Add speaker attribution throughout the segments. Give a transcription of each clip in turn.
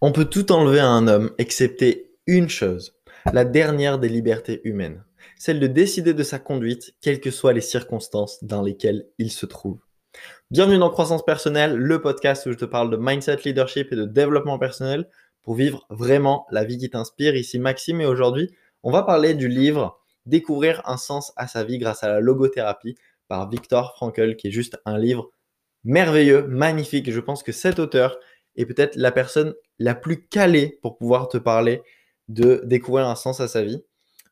Speaker 1: On peut tout enlever à un homme, excepté une chose, la dernière des libertés humaines, celle de décider de sa conduite, quelles que soient les circonstances dans lesquelles il se trouve. Bienvenue dans Croissance Personnelle, le podcast où je te parle de mindset, leadership et de développement personnel pour vivre vraiment la vie qui t'inspire. Ici Maxime et aujourd'hui, on va parler du livre Découvrir un sens à sa vie grâce à la logothérapie par Viktor Frankl, qui est juste un livre merveilleux, magnifique. Je pense que cet auteur est peut-être la personne la plus calée pour pouvoir te parler de découvrir un sens à sa vie.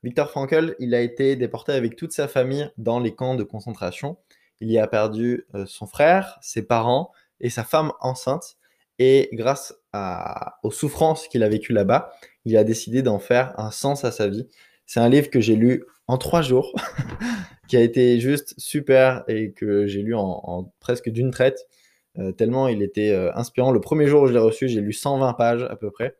Speaker 1: Victor Frankl, il a été déporté avec toute sa famille dans les camps de concentration. Il y a perdu euh, son frère, ses parents et sa femme enceinte. Et grâce aux souffrances qu'il a vécues là-bas, il a décidé d'en faire un sens à sa vie. C'est un livre que j'ai lu en trois jours, qui a été juste super et que j'ai lu en presque d'une traite. Euh, tellement il était euh, inspirant. Le premier jour où je l'ai reçu, j'ai lu 120 pages à peu près.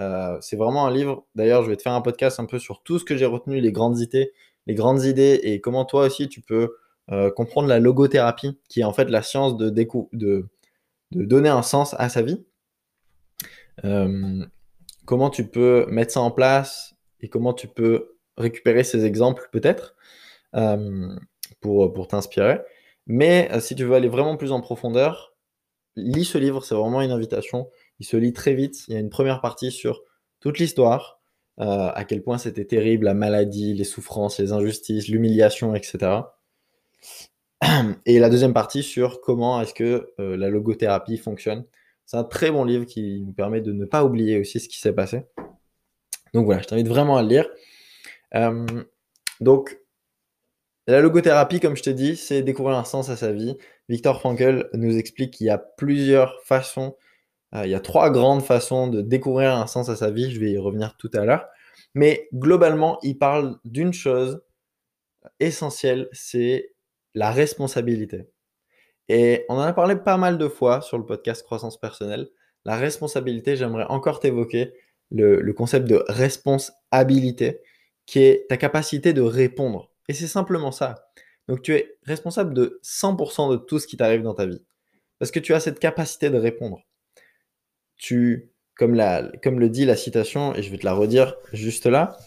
Speaker 1: Euh, c'est vraiment un livre. D'ailleurs, je vais te faire un podcast un peu sur tout ce que j'ai retenu, les grandes idées, les grandes idées et comment toi aussi tu peux comprendre la logothérapie, qui est en fait la science de, donner un sens à sa vie. comment tu peux mettre ça en place et comment tu peux récupérer ces exemples peut-être pour, pour t'inspirer. Mais euh, si tu veux aller vraiment plus en profondeur, lis ce livre, c'est vraiment une invitation. Il se lit très vite. Il y a une première partie sur toute l'histoire, euh, à quel point c'était terrible, la maladie, les souffrances, les injustices, l'humiliation, etc. Et la deuxième partie sur comment est-ce que euh, la logothérapie fonctionne. C'est un très bon livre qui nous permet de ne pas oublier aussi ce qui s'est passé. Donc voilà, je t'invite vraiment à le lire. donc la logothérapie, comme je te dis, c'est découvrir un sens à sa vie. Victor Frankl nous explique qu'il y a plusieurs façons, euh, il y a trois grandes façons de découvrir un sens à sa vie. Je vais y revenir tout à l'heure. Mais globalement, il parle d'une chose essentielle, c'est la responsabilité. Et on en a parlé pas mal de fois sur le podcast Croissance personnelle. La responsabilité, j'aimerais encore t'évoquer le, le concept de responsabilité, qui est ta capacité de répondre et c'est simplement ça. Donc tu es responsable de 100% de tout ce qui t'arrive dans ta vie. Parce que tu as cette capacité de répondre. Tu, comme, comme le dit la citation, et je vais te la redire juste là,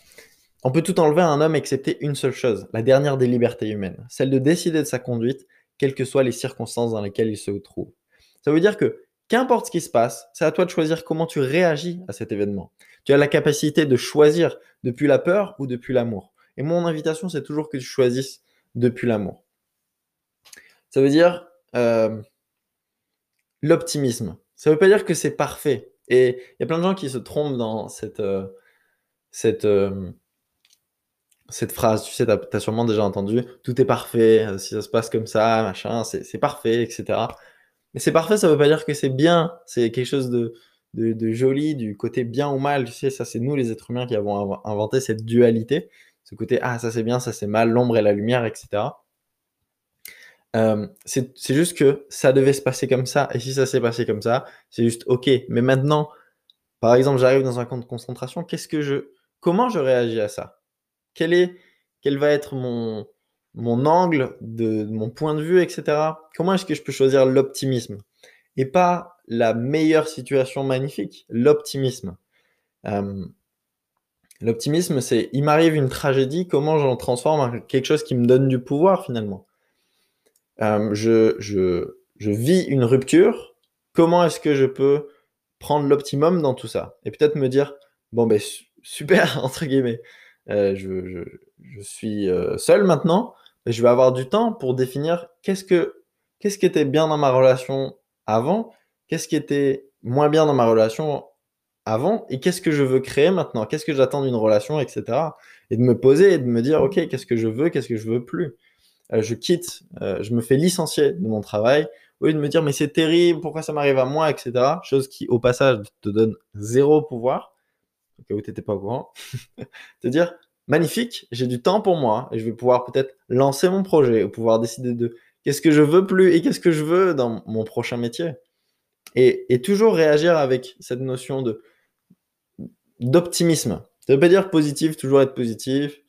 Speaker 1: on peut tout enlever à un homme excepté une seule chose, la dernière des libertés humaines, celle de décider de sa conduite, quelles que soient les circonstances dans lesquelles il se trouve. Ça veut dire que qu'importe ce qui se passe, c'est à toi de choisir comment tu réagis à cet événement. Tu as la capacité de choisir depuis la peur ou depuis l'amour. Et mon invitation, c'est toujours que tu choisisses depuis l'amour. Ça veut dire euh, l'optimisme. Ça ne veut pas dire que c'est parfait. Et il y a plein de gens qui se trompent dans cette, euh, cette, euh, cette phrase. Tu sais, tu as, sûrement déjà entendu tout est parfait, si ça se passe comme ça, machin, c'est parfait, etc. Mais c'est parfait, ça ne veut pas dire que c'est bien. C'est quelque chose de, de, de, joli, du côté bien ou mal. Tu sais, ça, c'est nous, les êtres humains, qui avons inventé cette dualité ce côté ah ça c'est bien, ça c'est mal, l'ombre et la lumière, etc. Euh, c'est juste que ça devait se passer comme ça, et si ça s'est passé comme ça, c'est juste ok. Mais maintenant, par exemple, j'arrive dans un camp de concentration, qu'est-ce que je, comment je réagis à ça? Quel est, quel va être mon, angle mon point de vue, etc. Comment est-ce que je peux choisir l'optimisme? Et pas la meilleure situation magnifique, l'optimisme. Euh, L'optimisme, c'est il m'arrive une tragédie, comment j'en transforme en quelque chose qui me donne du pouvoir finalement? Euh, je, je, je, vis une rupture, comment est-ce que je peux prendre l'optimum dans tout ça? Et peut-être me dire, bon ben super, entre guillemets, euh, je, je, je, suis euh, seul maintenant, mais je vais avoir du temps pour définir qu'est-ce que qu'est-ce qui était bien dans ma relation avant, qu'est-ce qui était moins bien dans ma relation avant et qu'est-ce que je veux créer maintenant? Qu'est-ce que j'attends d'une relation, etc. Et de me poser et de me dire, OK, qu'est-ce que je veux, qu'est-ce que je veux plus? Euh, Je quitte, euh, je me fais licencier de mon travail, au lieu de me dire, mais c'est terrible, pourquoi ça m'arrive à moi, etc. Chose qui, au passage, te donne zéro pouvoir, au cas où tu n'étais pas au courant. te dire, magnifique, j'ai du temps pour moi et je vais pouvoir peut-être lancer mon projet, ou pouvoir décider de qu'est-ce que je veux plus et qu'est-ce que je veux dans mon prochain métier. Et, et toujours réagir avec cette notion de d'optimisme. Ça ne veut pas dire positif, toujours être positif,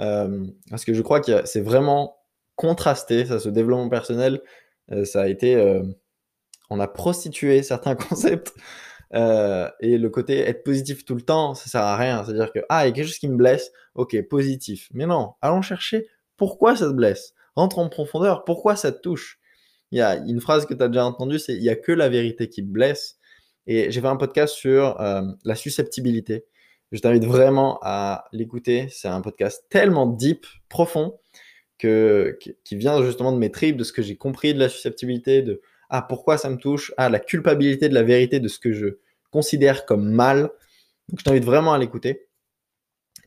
Speaker 1: euh, parce que je crois que c'est vraiment contrasté, ça, ce développement personnel, euh, ça a été, euh, on a prostitué certains concepts et le côté être positif tout le temps, ça sert à rien. C'est-à-dire que, ah, il y a quelque chose qui me blesse, ok, positif. Mais non, allons chercher pourquoi ça te blesse. Rentre en profondeur, pourquoi ça te touche. Il y a une phrase que tu as déjà entendue, c'est il n'y a que la vérité qui blesse. Et j'ai fait un podcast sur euh, la susceptibilité. Je t'invite vraiment à l'écouter. C'est un podcast tellement deep, profond, que, qui vient justement de mes tripes, de ce que j'ai compris de la susceptibilité, de ah, pourquoi ça me touche Ah, la culpabilité de la vérité de ce que je considère comme mal. Donc, je t'invite vraiment à l'écouter.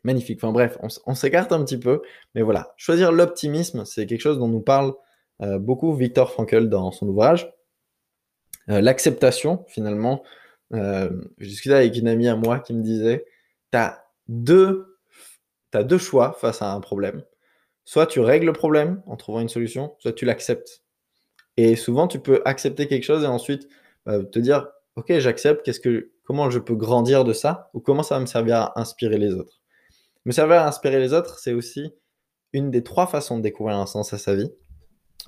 Speaker 1: Magnifique. Enfin bref, on, s'écarte un petit peu. Mais voilà, choisir l'optimisme, c'est quelque chose dont nous parle euh, beaucoup Victor Frankl dans son ouvrage. Euh, l'acceptation, finalement. Euh, je discutais avec une amie à moi qui me disait, tu as deux, deux choix face à un problème. Soit tu règles le problème en trouvant une solution, soit tu l'acceptes. Et souvent, tu peux accepter quelque chose et ensuite euh, te dire, ok, j'accepte, qu'est-ce que, comment je peux grandir de ça ou comment ça va me servir à inspirer les autres? Me servir à inspirer les autres, c'est aussi une des trois façons de découvrir un sens à sa vie.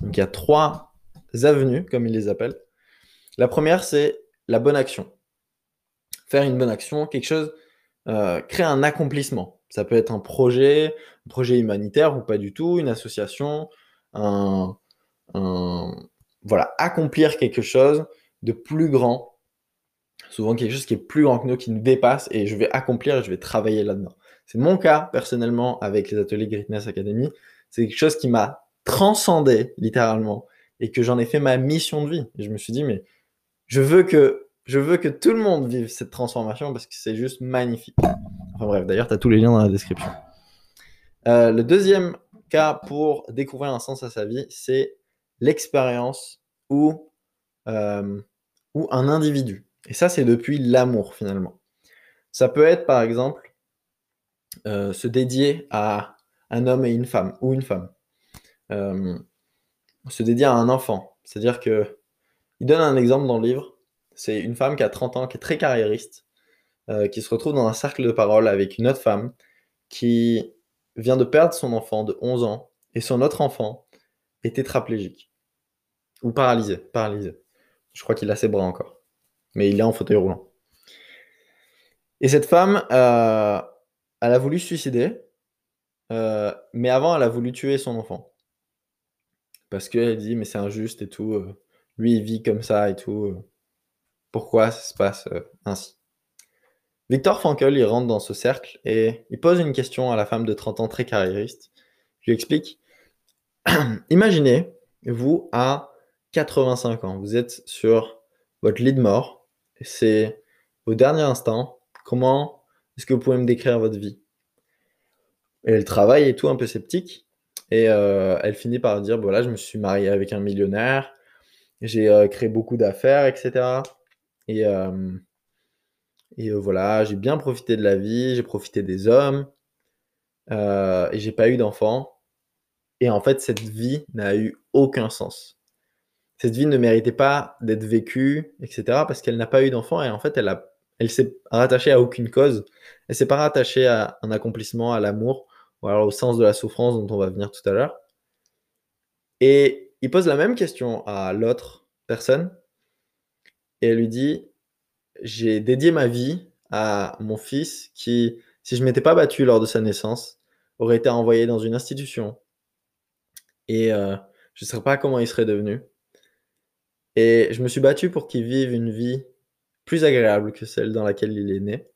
Speaker 1: Donc il y a trois avenues, comme ils les appellent. La première, c'est la bonne action. Faire une bonne action, quelque chose, euh, créer un accomplissement. Ça peut être un projet, un projet humanitaire ou pas du tout, une association, un, voilà, accomplir quelque chose de plus grand, souvent quelque chose qui est plus grand que nous, qui nous dépasse, et je vais accomplir et je vais travailler là-dedans. C'est mon cas, personnellement, avec les ateliers Greatness Academy. C'est quelque chose qui m'a transcendé, littéralement, et que j'en ai fait ma mission de vie. Et je me suis dit, mais je veux que, je veux que tout le monde vive cette transformation parce que c'est juste magnifique. Enfin bref, d'ailleurs, tu as tous les liens dans la description. Euh, le deuxième cas pour découvrir un sens à sa vie, c'est l'expérience ou, euh, un individu. Et ça, c'est depuis l'amour finalement. Ça peut être par exemple euh, se dédier à un homme et une femme, ou une femme. Se dédier à un enfant. C'est-à-dire que il donne un exemple dans le livre. C'est une femme qui a 30 ans, qui est très carriériste, qui se retrouve dans un cercle de parole avec une autre femme qui vient de perdre son enfant de 11 ans et son autre enfant est tétraplégique. Ou paralysé, paralysé. Je crois qu'il a ses bras encore. Mais il est en fauteuil roulant. Et cette femme, euh, elle a voulu suicider. Euh, mais avant, elle a voulu tuer son enfant. Parce qu'elle dit, mais c'est injuste et tout. Euh, lui, il vit comme ça et tout. pourquoi ça se passe ainsi? Victor Frankl, il rentre dans ce cercle et il pose une question à la femme de 30 ans très carriériste. Je lui explique. Imaginez, vous, à 85 ans. Vous êtes sur votre lit de mort. C'est au dernier instant. Comment est-ce que vous pouvez me décrire votre vie? Elle travaille et tout, un peu sceptique. Et euh, elle finit par dire voilà, je me suis marié avec un millionnaire, j'ai euh, créé beaucoup d'affaires, etc. Et, euh, et voilà, j'ai bien profité de la vie, j'ai profité des hommes, et j'ai pas eu d'enfant. Et en fait, cette vie n'a eu aucun sens cette vie ne méritait pas d'être vécue, etc. Parce qu'elle n'a pas eu d'enfant et en fait, elle, elle s'est rattachée à aucune cause. Elle s'est pas rattachée à un accomplissement, à l'amour, ou alors au sens de la souffrance dont on va venir tout à l'heure. Et il pose la même question à l'autre personne et elle lui dit J'ai dédié ma vie à mon fils qui, si je m'étais pas battu lors de sa naissance, aurait été envoyé dans une institution. Et euh, je ne sais pas comment il serait devenu. Et je me suis battu pour qu'il vive une vie plus agréable que celle dans laquelle il est né.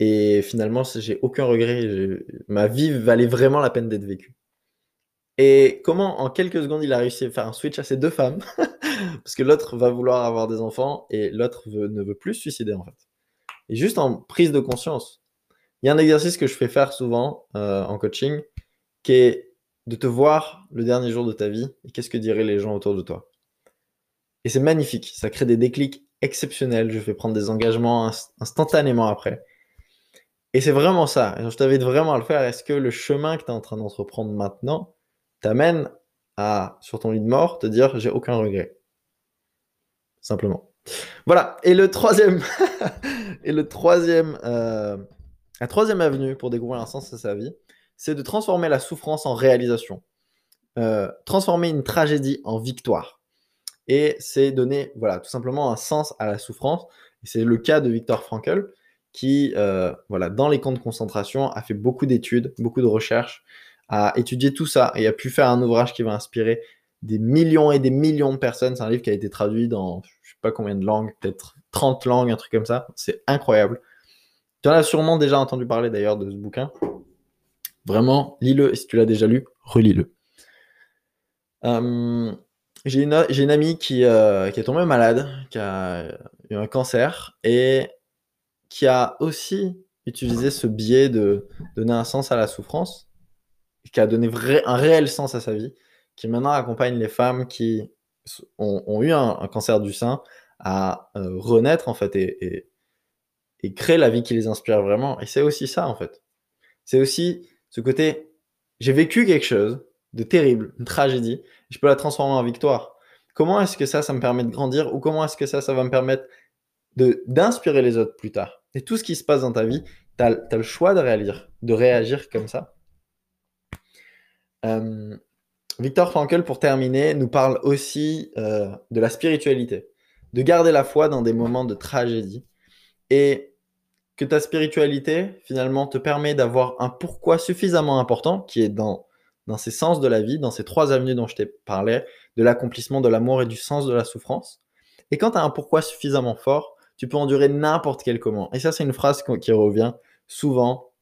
Speaker 1: Et finalement, j'ai aucun regret. Ma vie valait vraiment la peine d'être vécue. Et comment, en quelques secondes, il a réussi à faire un switch à ces deux femmes? Parce que l'autre va vouloir avoir des enfants et l'autre ne veut plus se suicider, en fait. Et juste en prise de conscience. Il y a un exercice que je fais faire souvent euh, en coaching qui est de te voir le dernier jour de ta vie et qu'est-ce que diraient les gens autour de toi. Et c'est magnifique. Ça crée des déclics exceptionnels. Je fais prendre des engagements instantanément après. Et c'est vraiment ça. je t'invite vraiment à le faire. Est-ce que le chemin que tu es en train d'entreprendre maintenant t'amène à, sur ton lit de mort, te dire j'ai aucun regret Simplement. Voilà. Et le troisième, et le troisième, euh, la troisième avenue pour découvrir un sens à sa vie, c'est de transformer la souffrance en réalisation. Euh, transformer une tragédie en victoire et c'est donner, voilà, tout simplement un sens à la souffrance. c'est le cas de Viktor Frankl, qui, euh, voilà, dans les camps de concentration, a fait beaucoup d'études, beaucoup de recherches, a étudié tout ça et a pu faire un ouvrage qui va inspirer des millions et des millions de personnes. C'est un livre qui a été traduit dans je sais pas combien de langues, peut-être 30 langues, un truc comme ça. C'est incroyable. Tu en as sûrement déjà entendu parler d'ailleurs de ce bouquin. Vraiment, lis-le. Et si tu l'as déjà lu, relis-le. Euh, j'ai une, une, amie qui, euh, qui est tombée malade, qui a eu un cancer et qui a aussi utilisé ce biais de donner un sens à la souffrance, qui a donné un réel sens à sa vie, qui maintenant accompagne les femmes qui ont, eu un, cancer du sein à euh, renaître en fait et, créer la vie qui les inspire vraiment. Et c'est aussi ça en fait. C'est aussi ce côté, j'ai vécu quelque chose de terrible, une tragédie, je peux la transformer en victoire. Comment est-ce que ça, ça me permet de grandir ou comment est-ce que ça, ça va me permettre d'inspirer les autres plus tard? Et tout ce qui se passe dans ta vie, tu as, le choix de réagir, de réagir comme ça. Euh, Victor Frankl, pour terminer, nous parle aussi euh, de la spiritualité, de garder la foi dans des moments de tragédie et que ta spiritualité, finalement, te permet d'avoir un pourquoi suffisamment important qui est dans, dans ces sens de la vie, dans ces trois avenues dont je t'ai parlé, de l'accomplissement de l'amour et du sens de la souffrance. Et quand tu as un pourquoi suffisamment fort, tu peux endurer n'importe quel comment. Et ça, c'est une phrase qui revient souvent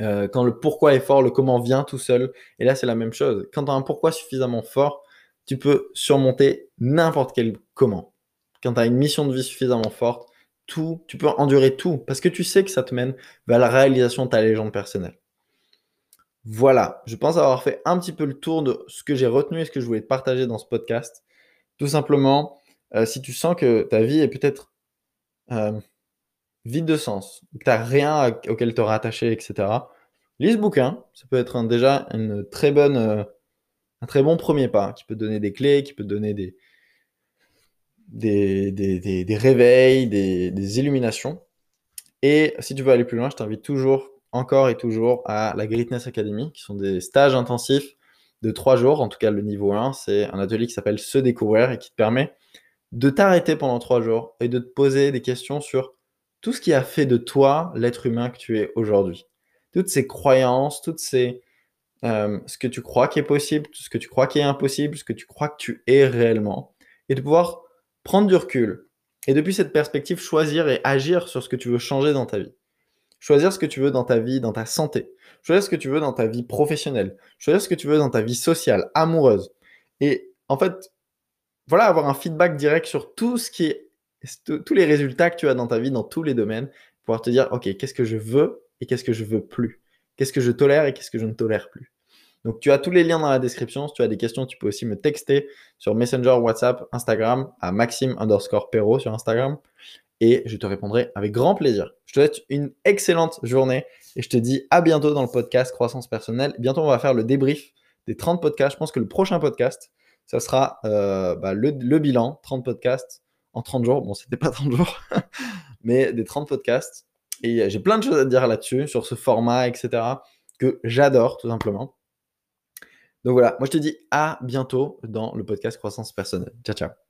Speaker 1: euh, quand le pourquoi est fort, le comment vient tout seul. Et là, c'est la même chose. Quand tu as un pourquoi suffisamment fort, tu peux surmonter n'importe quel comment. Quand tu as une mission de vie suffisamment forte, tout, tu peux endurer tout parce que tu sais que ça te mène vers la réalisation de ta légende personnelle. Voilà, je pense avoir fait un petit peu le tour de ce que j'ai retenu et ce que je voulais te partager dans ce podcast. Tout simplement, euh, si tu sens que ta vie est peut-être euh, vide de sens, que tu n'as rien auquel te rattacher, etc. Lis ce bouquin, ça peut être déjà une très bonne, euh, un très bon premier pas, qui peut donner des clés, qui peut donner des, des, des, des, réveils, des, des illuminations. Et si tu veux aller plus loin, je t'invite toujours, encore et toujours, à la Greatness Academy, qui sont des stages intensifs de trois jours. En tout cas, le niveau 1, c'est un atelier qui s'appelle Se découvrir et qui te permet de t'arrêter pendant trois jours et de te poser des questions sur tout ce qui a fait de toi l'être humain que tu es aujourd'hui. Toutes ces croyances, toutes ces... Euh, ce que tu crois qui est possible, tout ce que tu crois qui est impossible, ce que tu crois que tu es réellement. Et de pouvoir prendre du recul. Et depuis cette perspective, choisir et agir sur ce que tu veux changer dans ta vie. Choisir ce que tu veux dans ta vie, dans ta santé. Choisir ce que tu veux dans ta vie professionnelle. Choisir ce que tu veux dans ta vie sociale, amoureuse. Et en fait, voilà, avoir un feedback direct sur tout ce qui est tous les résultats que tu as dans ta vie, dans tous les domaines, pouvoir te dire, OK, qu'est-ce que je veux et qu'est-ce que je veux plus? Qu'est-ce que je tolère et qu'est-ce que je ne tolère plus? Donc, tu as tous les liens dans la description. Si tu as des questions, tu peux aussi me texter sur Messenger, WhatsApp, Instagram, à Maxime underscore Perro sur Instagram. Et je te répondrai avec grand plaisir. Je te souhaite une excellente journée et je te dis à bientôt dans le podcast Croissance Personnelle. Bientôt, on va faire le débrief des 30 podcasts. Je pense que le prochain podcast, ça sera euh, bah, le bilan, 30 podcasts en 30 jours. Bon, c'était pas 30 jours, mais des 30 podcasts. Et j'ai plein de choses à dire là-dessus, sur ce format, etc., que j'adore tout simplement. Donc voilà, moi je te dis à bientôt dans le podcast Croissance Personnelle. Ciao, ciao.